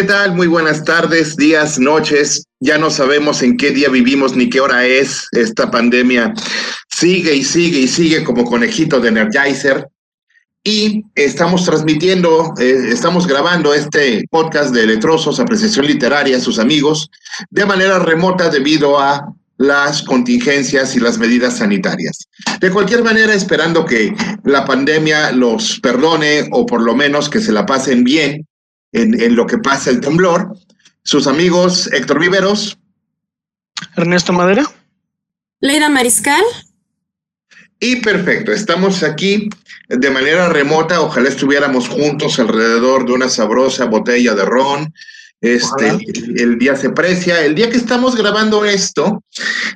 ¿Qué tal? Muy buenas tardes, días, noches. Ya no sabemos en qué día vivimos ni qué hora es. Esta pandemia sigue y sigue y sigue como conejito de Energizer. Y estamos transmitiendo, eh, estamos grabando este podcast de Letrosos, Apreciación Literaria, sus amigos, de manera remota debido a las contingencias y las medidas sanitarias. De cualquier manera, esperando que la pandemia los perdone o por lo menos que se la pasen bien en, lo que pasa el temblor. Sus amigos Héctor Viveros. Ernesto Madera. Leida Mariscal. Y perfecto, estamos aquí de manera remota, ojalá estuviéramos juntos alrededor de una sabrosa botella de ron, este, el día se precia. El día que estamos grabando esto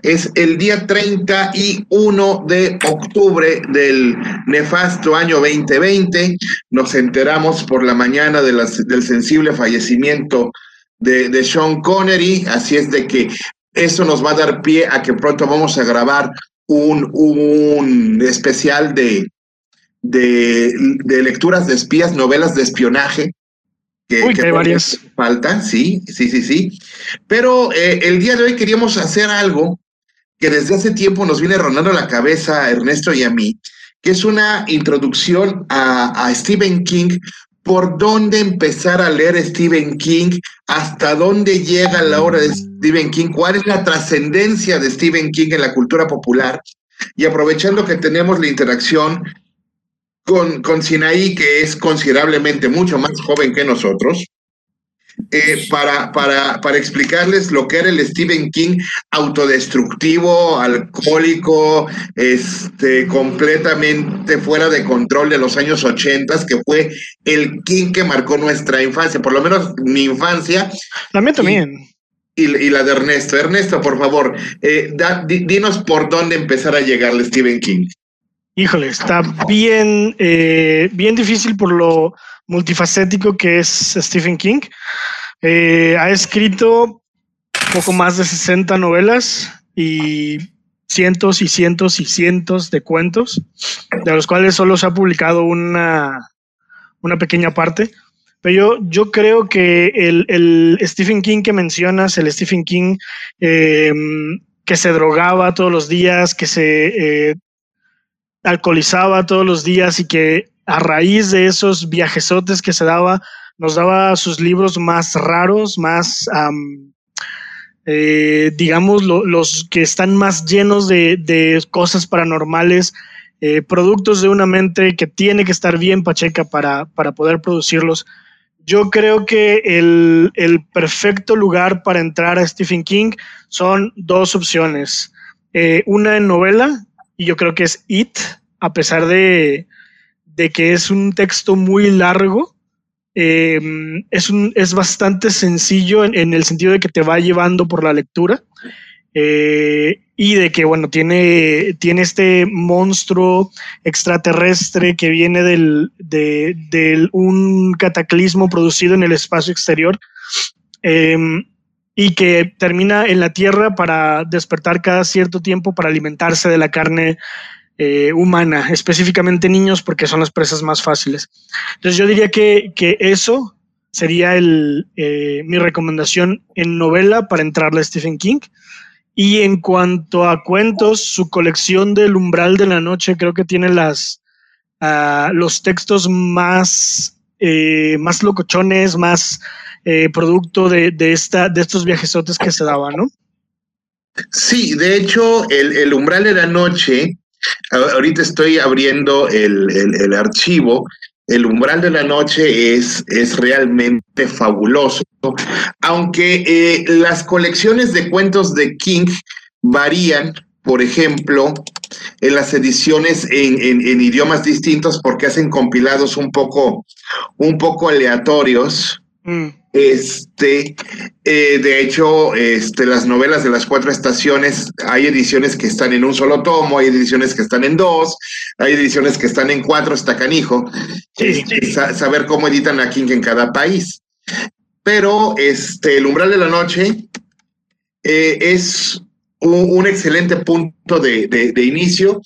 es el día 31 de octubre del nefasto año 2020. Nos enteramos por la mañana de del sensible fallecimiento de, de Sean Connery. Así es de que eso nos va a dar pie a que pronto vamos a grabar un, un especial de, de, de lecturas de espías, novelas de espionaje que, hay varias. Faltan, sí, sí, sí, sí. Pero eh, el día de hoy queríamos hacer algo que desde hace tiempo nos viene rondando la cabeza a Ernesto y a mí, que es una introducción a, a Stephen King, por dónde empezar a leer Stephen King, hasta dónde llega la obra de Stephen King, cuál es la trascendencia de Stephen King en la cultura popular. Y aprovechando que tenemos la interacción con, con Sinaí, que es considerablemente mucho más joven que nosotros, eh, para, para, para, explicarles lo que era el Stephen King autodestructivo, alcohólico, este, completamente fuera de control de los años 80, que fue el King que marcó nuestra infancia, por lo menos mi infancia. La mía también. Y, y, la de Ernesto. Ernesto, por favor, eh, dinos por dónde empezar a llegar el Stephen King. Híjole, está bien, eh, bien difícil por lo multifacético que es Stephen King. Eh, ha escrito poco más de 60 novelas y cientos y cientos y cientos de cuentos, de los cuales solo se ha publicado una, una pequeña parte. Pero yo, yo creo que el, el, Stephen King que mencionas, el Stephen King eh, que se drogaba todos los días, que se alcoholizaba todos los días y que a raíz de esos viajesotes que se daba, nos daba sus libros más raros, más, eh, digamos, los que están más llenos de, cosas paranormales, eh, productos de una mente que tiene que estar bien pacheca para, para poder producirlos. Yo creo que el, el, perfecto lugar para entrar a Stephen King son dos opciones. Eh, una en novela, y yo creo que es It, a pesar de, que es un texto muy largo, em, es, un, es bastante sencillo en, el sentido de que te va llevando por la lectura eh, y de que, bueno, tiene, tiene este monstruo extraterrestre que viene del, de, un cataclismo producido en el espacio exterior. Em, y que termina en la Tierra para despertar cada cierto tiempo para alimentarse de la carne eh, humana, específicamente niños, porque son las presas más fáciles. Entonces yo diría que, que eso sería el, eh, mi recomendación en novela para entrarle a Stephen King. Y en cuanto a cuentos, su colección del umbral de la noche creo que tiene las, uh, los textos más, eh, más locochones, más eh, producto de, de, esta, de estos viajesotes que se daban, ¿no? Sí, de hecho, el, el, umbral de la noche, ahorita estoy abriendo el, el, el, archivo, el umbral de la noche es, es realmente fabuloso, aunque eh, las colecciones de cuentos de King varían, por ejemplo, en las ediciones en, en, en idiomas distintos porque hacen compilados un poco, un poco aleatorios. Mm. Este, eh, de hecho, este, las novelas de las cuatro estaciones, hay ediciones que están en un solo tomo, hay ediciones que están en dos, hay ediciones que están en cuatro, está canijo. Sí, este, saber cómo editan a King en cada país. Pero este, el umbral de la noche eh, es un, un, excelente punto de, de, de inicio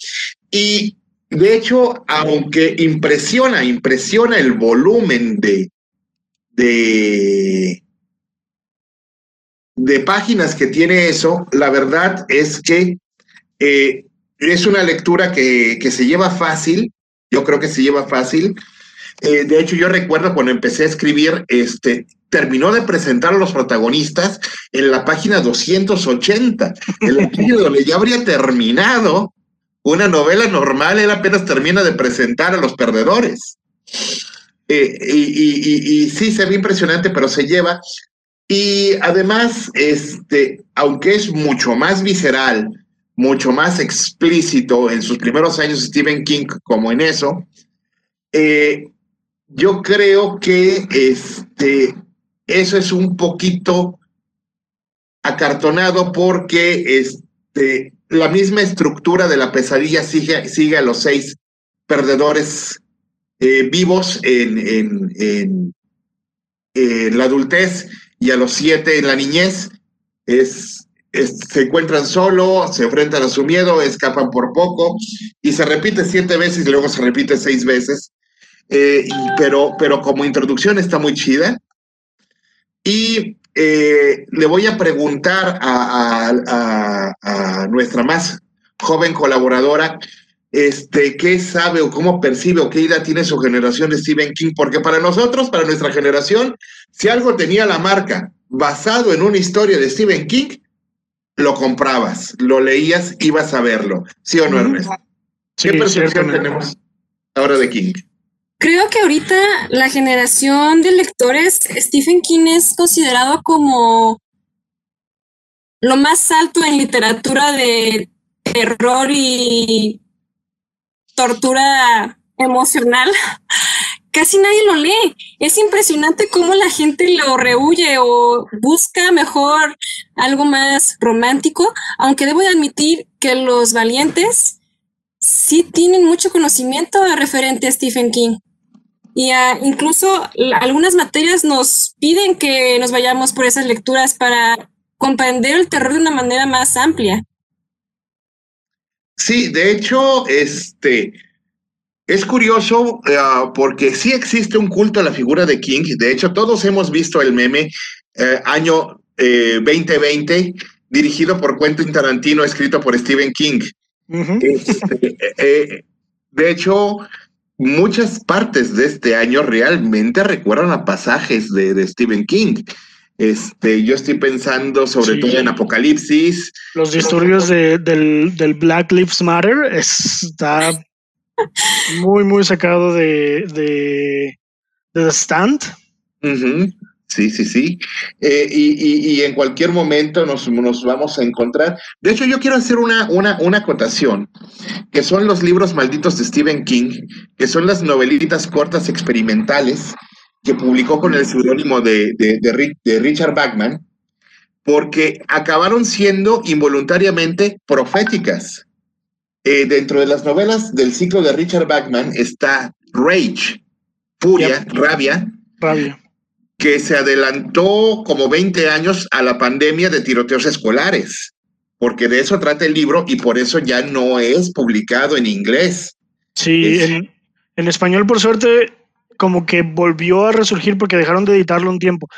y de hecho, aunque impresiona, impresiona el volumen de, de, de páginas que tiene eso, la verdad es que eh, es una lectura que, que, se lleva fácil, yo creo que se lleva fácil. Eh, de hecho, yo recuerdo cuando empecé a escribir, este, terminó de presentar a los protagonistas en la página 280, en la página donde ya habría terminado una novela normal, él apenas termina de presentar a los perdedores. Eh, y, sí, se ve impresionante, pero se lleva. Y además, este, aunque es mucho más visceral, mucho más explícito en sus primeros años Stephen King como en eso, eh, yo creo que este, eso es un poquito acartonado porque este, la misma estructura de la pesadilla sigue, sigue a los seis perdedores eh, vivos en, en, en, la adultez y a los siete en la niñez. Es, se encuentran solo, se enfrentan a su miedo, escapan por poco y se repite siete veces y luego se repite seis veces. Eh, pero, pero como introducción está muy chida. Y eh, le voy a preguntar a, a, nuestra más joven colaboradora este, qué sabe o cómo percibe o qué idea tiene su generación de Stephen King, porque para nosotros, para nuestra generación, si algo tenía la marca basado en una historia de Stephen King, lo comprabas, lo leías, ibas a verlo. ¿Sí o no, Ernesto? ¿Qué percepción tenemos ahora de King? Creo que ahorita la generación de lectores, Stephen King es considerado como lo más alto en literatura de terror y tortura emocional casi nadie lo lee. Es impresionante cómo la gente lo rehuye o busca mejor algo más romántico, aunque debo de admitir que los valientes sí tienen mucho conocimiento referente a Stephen King. Y uh, incluso algunas materias nos piden que nos vayamos por esas lecturas para comprender el terror de una manera más amplia. Sí, de hecho, este, es curioso uh, porque sí existe un culto a la figura de King. De hecho, todos hemos visto el meme uh, año eh, 2020, dirigido por Quentin Tarantino, escrito por Stephen King. Uh -huh. este, eh, de hecho, muchas partes de este año realmente recuerdan a pasajes de, de Stephen King. Este, yo estoy pensando sobre sí. todo en Apocalipsis. Los disturbios de, del, del, Black Lives Matter está muy, muy sacado de, de, de The Stand. Uh -huh. Sí, sí, sí. Eh, y, y, y, en cualquier momento nos, nos, vamos a encontrar. De hecho, yo quiero hacer una, una, una acotación, que son los libros malditos de Stephen King, que son las novelitas cortas experimentales que publicó con el seudónimo de, de, de, de Richard Bachman, porque acabaron siendo involuntariamente proféticas. Eh, dentro de las novelas del ciclo de Richard Bachman está Rage, Furia, yep. Rabia, Rabia, que se adelantó como 20 años a la pandemia de tiroteos escolares, porque de eso trata el libro y por eso ya no es publicado en inglés. Sí, es... en, en español, por suerte, como que volvió a resurgir porque dejaron de editarlo un tiempo.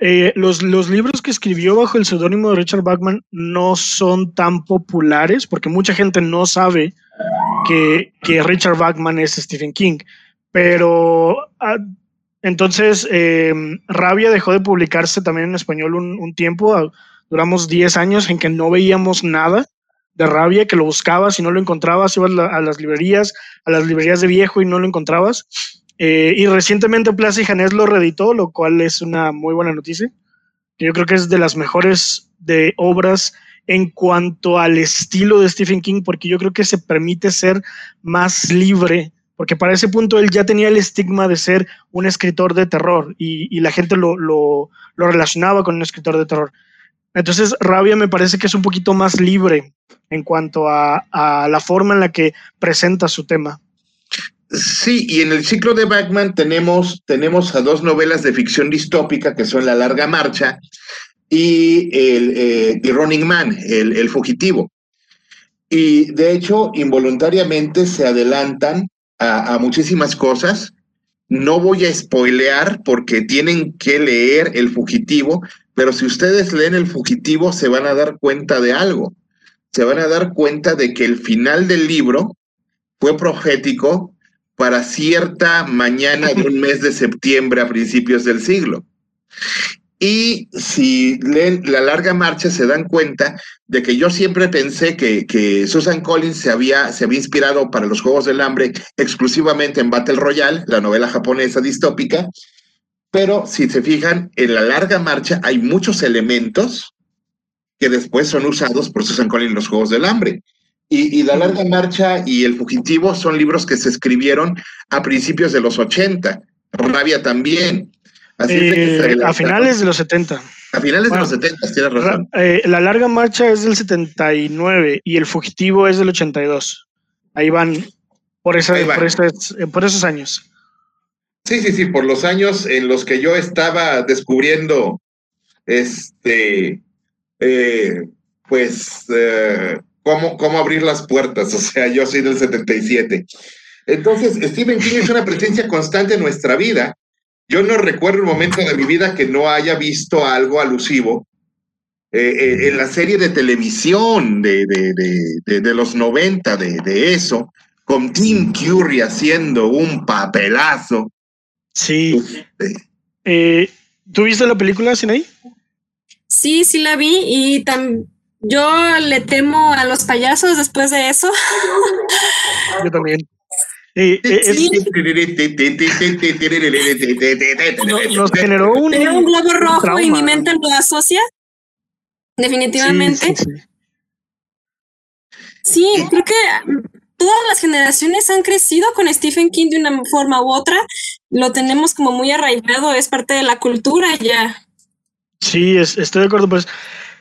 Eh, los, los, libros que escribió bajo el seudónimo de Richard Bachman no son tan populares porque mucha gente no sabe que, que Richard Bachman es Stephen King. Pero ah, entonces eh, Rabia dejó de publicarse también en español un, un tiempo. Ah, duramos 10 años en que no veíamos nada de Rabia, que lo buscabas y no lo encontrabas, ibas a las librerías, a las librerías de viejo y no lo encontrabas. Eh, y recientemente Plaza y Janés lo reeditó, lo cual es una muy buena noticia. Yo creo que es de las mejores de obras en cuanto al estilo de Stephen King, porque yo creo que se permite ser más libre, porque para ese punto él ya tenía el estigma de ser un escritor de terror y, la gente lo, lo, relacionaba con un escritor de terror. Entonces, Rabia me parece que es un poquito más libre en cuanto a la forma en la que presenta su tema. Sí, y en el ciclo de Bachman tenemos, tenemos a dos novelas de ficción distópica que son La Larga Marcha y el, eh, Running Man, el, el, fugitivo. Y de hecho, involuntariamente se adelantan a, a, muchísimas cosas. No voy a spoilear porque tienen que leer El fugitivo, pero si ustedes leen El Fugitivo se van a dar cuenta de algo. Se van a dar cuenta de que el final del libro fue profético para cierta mañana de un mes de septiembre a principios del siglo. Y si leen La larga marcha se dan cuenta de que yo siempre pensé que, que, Susan Collins se había, se había inspirado para los Juegos del Hambre exclusivamente en Battle Royale, la novela japonesa distópica, pero si se fijan, en La larga marcha hay muchos elementos que después son usados por Susan Collins en los Juegos del Hambre. Y, y, La larga marcha y El fugitivo son libros que se escribieron a principios de los 80, Rabia también. Eh, a finales de los 70. A finales de los 70, tienes razón. Eh, la larga marcha es del 79 y el fugitivo es del 82. Ahí van por, esa, Por, eh, por, esos años. Sí, sí, sí, por los años en los que yo estaba descubriendo, este, pues, cómo, cómo abrir las puertas. O sea, yo soy del 77. Entonces, Stephen King es una presencia constante en nuestra vida yo no recuerdo un momento de mi vida que no haya visto algo alusivo eh, eh, en la serie de televisión de, de, los 90, de, eso, con Tim Curry haciendo un papelazo. Sí. Este, eh, ¿Tú viste la película, Sinaí? Sí, sí la vi y yo le temo a los payasos después de eso. Yo también. nos, generó un, un globo rojo y mi mente lo asocia. Definitivamente. Sí, creo que todas las generaciones han crecido con Stephen King de una forma u otra. Lo tenemos como muy arraigado, es parte de la cultura ya. Sí, estoy de acuerdo. Pues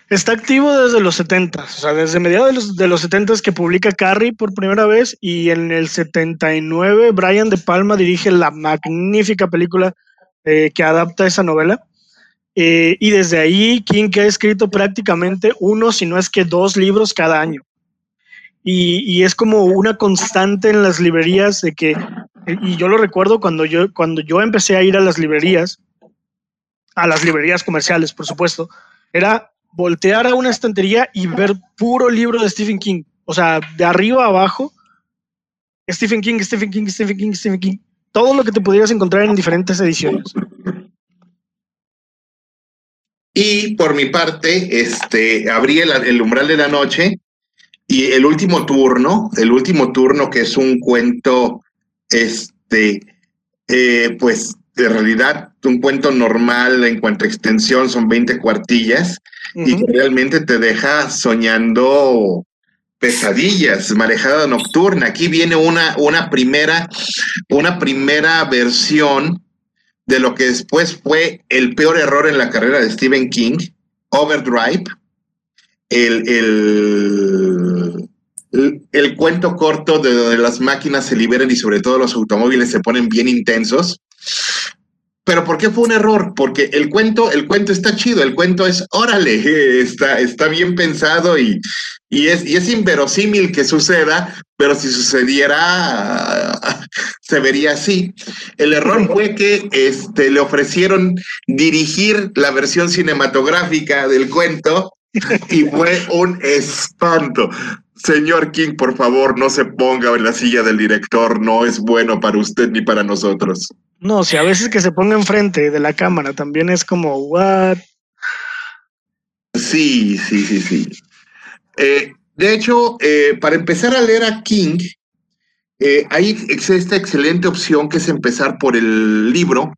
Está activo desde los 70, o sea, desde mediados de los, de los 70 que publica Carrie por primera vez y en el 79 Brian De Palma dirige la magnífica película eh, que adapta esa novela. Eh, y desde ahí King que ha escrito prácticamente uno, si no es que dos libros cada año. Y, y, es como una constante en las librerías de que, y yo lo recuerdo cuando yo, cuando yo empecé a ir a las librerías, a las librerías comerciales, por supuesto, era voltear a una estantería y ver puro libro de Stephen King. O sea, de arriba a abajo, Stephen King, Stephen King, Stephen King, Stephen King. Todo lo que te pudieras encontrar en diferentes ediciones. Y por mi parte, este, abrí el, umbral de la noche y el último turno, el último turno que es un cuento, este, eh, pues de realidad un cuento normal en cuanto a extensión son 20 cuartillas y que realmente te deja soñando pesadillas, marejada nocturna. Aquí viene una, una, primera, una primera versión de lo que después fue el peor error en la carrera de Stephen King, Overdrive, el, el, el, cuento corto de donde las máquinas se liberan y sobre todo los automóviles se ponen bien intensos. Pero ¿por qué fue un error? Porque el cuento, el cuento está chido, el cuento es, órale, está, está bien pensado y, y, es, y es inverosímil que suceda, pero si sucediera, se vería así. El error fue que este, le ofrecieron dirigir la versión cinematográfica del cuento y fue un espanto. Señor King, por favor, no se ponga en la silla del director, no es bueno para usted ni para nosotros. No, si a veces que se ponga enfrente de la cámara también es como, what? Sí, sí, sí, sí. Eh, de hecho, eh, para empezar a leer a King, eh, hay esta excelente opción que es empezar por el libro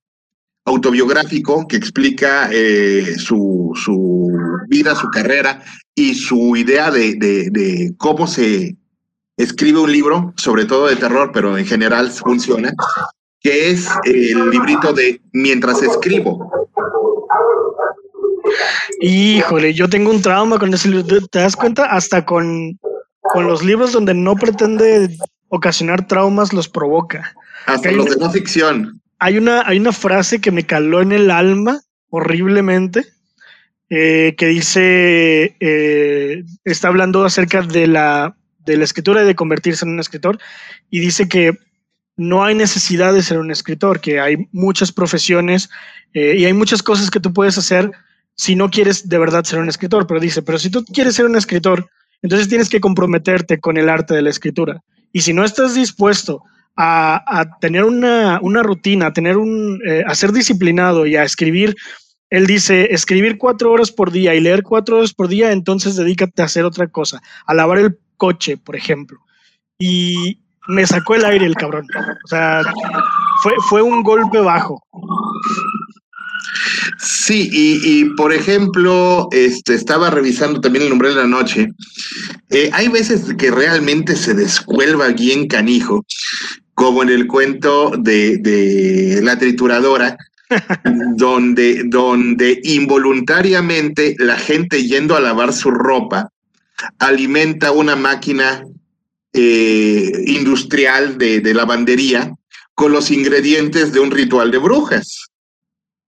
autobiográfico que explica su, su, vida, su carrera y su idea de, de cómo se escribe un libro, sobre todo de terror, pero en general funciona que es el librito de Mientras escribo. Híjole, yo tengo un trauma con ese libro. ¿Te das cuenta? Hasta con, con los libros donde no pretende ocasionar traumas, los provoca. Hasta los de no ficción. Hay una, hay una frase que me caló en el alma horriblemente, eh, que dice, eh, está hablando acerca de la, de la escritura y de convertirse en un escritor, y dice que no hay necesidad de ser un escritor, que hay muchas profesiones eh, y hay muchas cosas que tú puedes hacer si no quieres de verdad ser un escritor, pero dice, pero si tú quieres ser un escritor, entonces tienes que comprometerte con el arte de la escritura. Y si no estás dispuesto a, tener una, rutina, a, tener un, eh, a ser disciplinado y a escribir, él dice, escribir cuatro horas por día y leer cuatro horas por día, entonces dedícate a hacer otra cosa, a lavar el coche, por ejemplo. Y me sacó el aire el cabrón. O sea, fue, fue un golpe bajo. Sí, y, por ejemplo, este, estaba revisando también el nombre de la noche. Eh, hay veces que realmente se descuelva bien canijo, como en el cuento de, la trituradora, donde, donde involuntariamente la gente yendo a lavar su ropa alimenta una máquina eh, industrial de, de lavandería con los ingredientes de un ritual de brujas.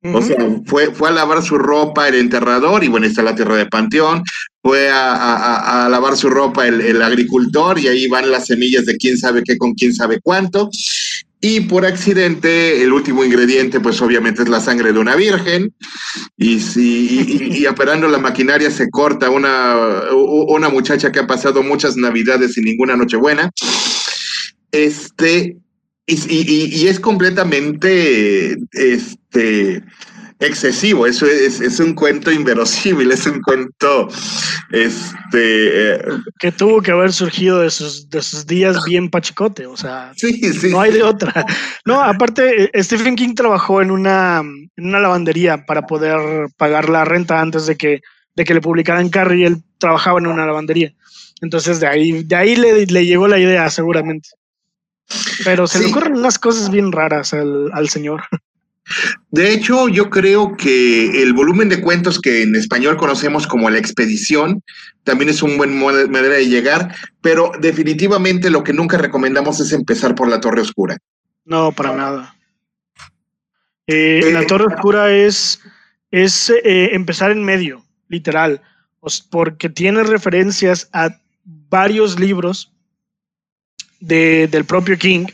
O sea, fue, fue a lavar su ropa el enterrador, y bueno, está la tierra de Panteón, fue a, lavar su ropa el, agricultor, y ahí van las semillas de quién sabe qué con quién sabe cuánto. Y por accidente, el último ingrediente, pues obviamente es la sangre de una virgen. Y, si, y, operando la maquinaria se corta una, una muchacha que ha pasado muchas navidades sin ninguna Nochebuena. Este, y, es completamente este, excesivo, eso es, un cuento inverosímil, es un cuento este, que tuvo que haber surgido de sus, de sus días bien pachicote, o sea, no hay de otra. No, aparte, eh, Stephen King trabajó en una, en una lavandería para poder pagar la renta antes de que, de que le publicaran Carrie, él trabajaba en una lavandería. Entonces de ahí, de ahí le, le llegó la idea seguramente. Pero se le ocurren unas cosas bien raras al, señor. De hecho, yo creo que el volumen de cuentos que en español conocemos como La Expedición también es un buen manera de llegar, pero definitivamente lo que nunca recomendamos es empezar por La Torre Oscura. No, para nada. Eh, la eh, Torre Oscura es, es eh, empezar en medio, literal, porque tiene referencias a varios libros del propio King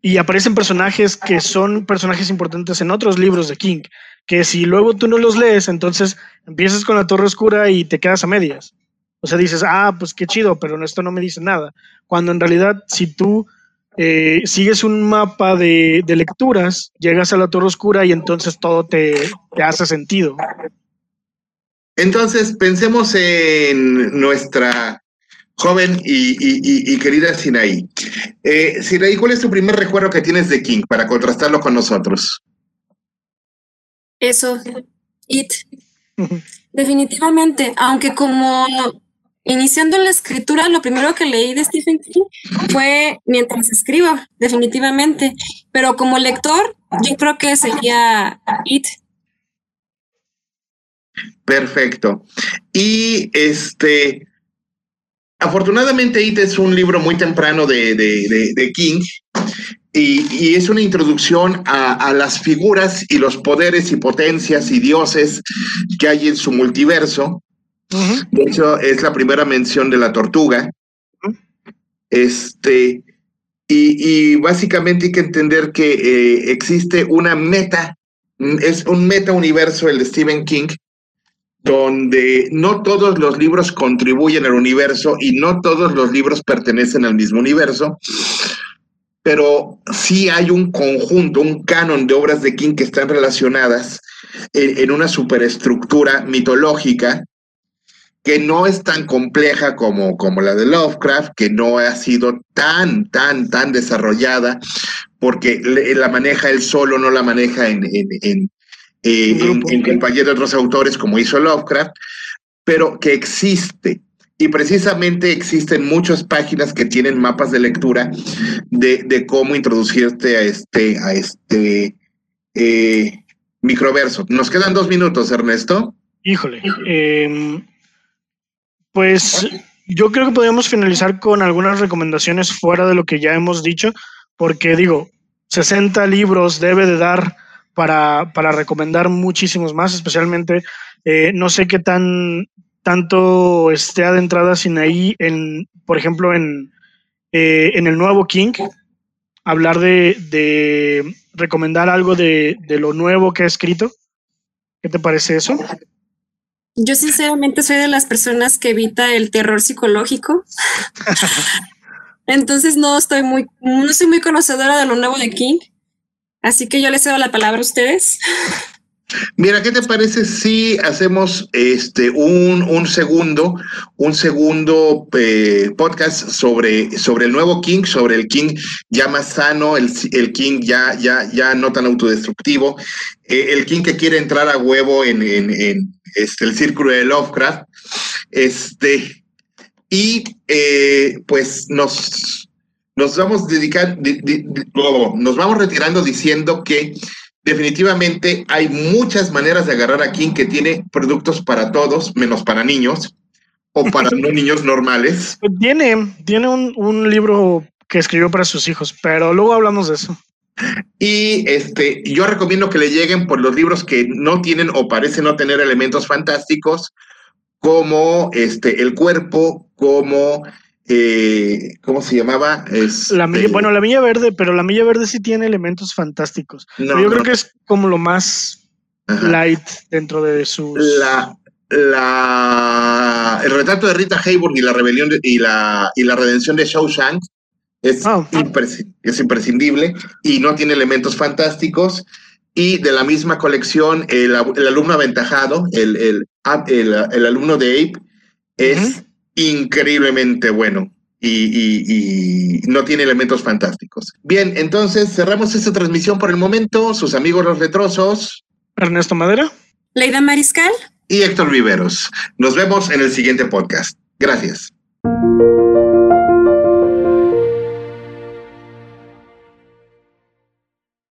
y aparecen personajes que son personajes importantes en otros libros de King, que si luego tú no los lees, entonces empiezas con la Torre Oscura y te quedas a medias. O sea, dices, ah, pues qué chido, pero esto no me dice nada. Cuando en realidad, si tú eh, sigues un mapa de, lecturas, llegas a la Torre Oscura y entonces todo te, te hace sentido. Entonces, pensemos en nuestra joven y, querida Sinaí. Eh, Sinaí, ¿cuál es tu primer recuerdo que tienes de King para contrastarlo con nosotros? Eso, It. Definitivamente, aunque como iniciando la escritura, lo primero que leí de Stephen King fue mientras escribo, definitivamente. Pero como lector, yo creo que sería It. Perfecto. Y este, Afortunadamente, It es un libro muy temprano de, King y, es una introducción a, las figuras y los poderes y potencias y dioses que hay en su multiverso. De hecho, es la primera mención de la tortuga. Este, y, básicamente hay que entender que eh, existe una meta, es un meta universo el de Stephen King, donde no todos los libros contribuyen al universo y no todos los libros pertenecen al mismo universo, pero sí hay un conjunto, un canon de obras de King que están relacionadas en, una superestructura mitológica que no es tan compleja como, como la de Lovecraft, que no ha sido tan, tan, tan desarrollada, porque la maneja él solo, no la maneja en, eh, en, compañía de otros autores como hizo Lovecraft, pero que existe. Y precisamente existen muchas páginas que tienen mapas de lectura de, cómo introducirte a este, a este eh, microverso. Nos quedan dos minutos, Ernesto. Híjole. Em, pues yo creo que podríamos finalizar con algunas recomendaciones fuera de lo que ya hemos dicho, porque digo, 60 libros debe de dar para, para recomendar muchísimos más, especialmente eh, no sé qué tan tanto esté adentrada sin ahí en, por ejemplo, en, eh, en el nuevo King, hablar de, de recomendar algo de, de, lo nuevo que ha escrito. ¿Qué te parece eso? Yo sinceramente soy de las personas que evita el terror psicológico. Entonces no estoy muy, no soy muy conocedora de lo nuevo de King. Así que yo les cedo la palabra a ustedes. Mira, ¿qué te parece si hacemos este un, un segundo, un segundo eh, podcast sobre, sobre el nuevo King, sobre el King ya más sano, el, el King ya, ya, ya no tan autodestructivo, eh, el King que quiere entrar a huevo en, en, este, el círculo de Lovecraft, este, y eh, pues nos, nos vamos dedicar, nos vamos retirando diciendo que definitivamente hay muchas maneras de agarrar a King que tiene productos para todos, menos para niños o para no niños normales. Tiene, tiene un, un, libro que escribió para sus hijos, pero luego hablamos de eso. Y este, yo recomiendo que le lleguen por los libros que no tienen o parecen no tener elementos fantásticos, como este, el cuerpo, como eh, ¿cómo se llamaba? Es, la milla, bueno, la milla verde, pero la milla verde sí tiene elementos fantásticos. No, yo creo que es como lo más light dentro de sus. La, la, el retrato de Rita Hayworth y la rebelión y la y la redención de Shawshank es, oh. es imprescindible y no tiene elementos fantásticos. Y de la misma colección, el, el alumno aventajado, el, el, el, alumno de Ape, es increíblemente bueno. Y, no tiene elementos fantásticos. Bien, entonces cerramos esta transmisión por el momento. Sus amigos los retrosos. Ernesto Madera. Leida Mariscal. Y Héctor Viveros. Nos vemos en el siguiente podcast. Gracias.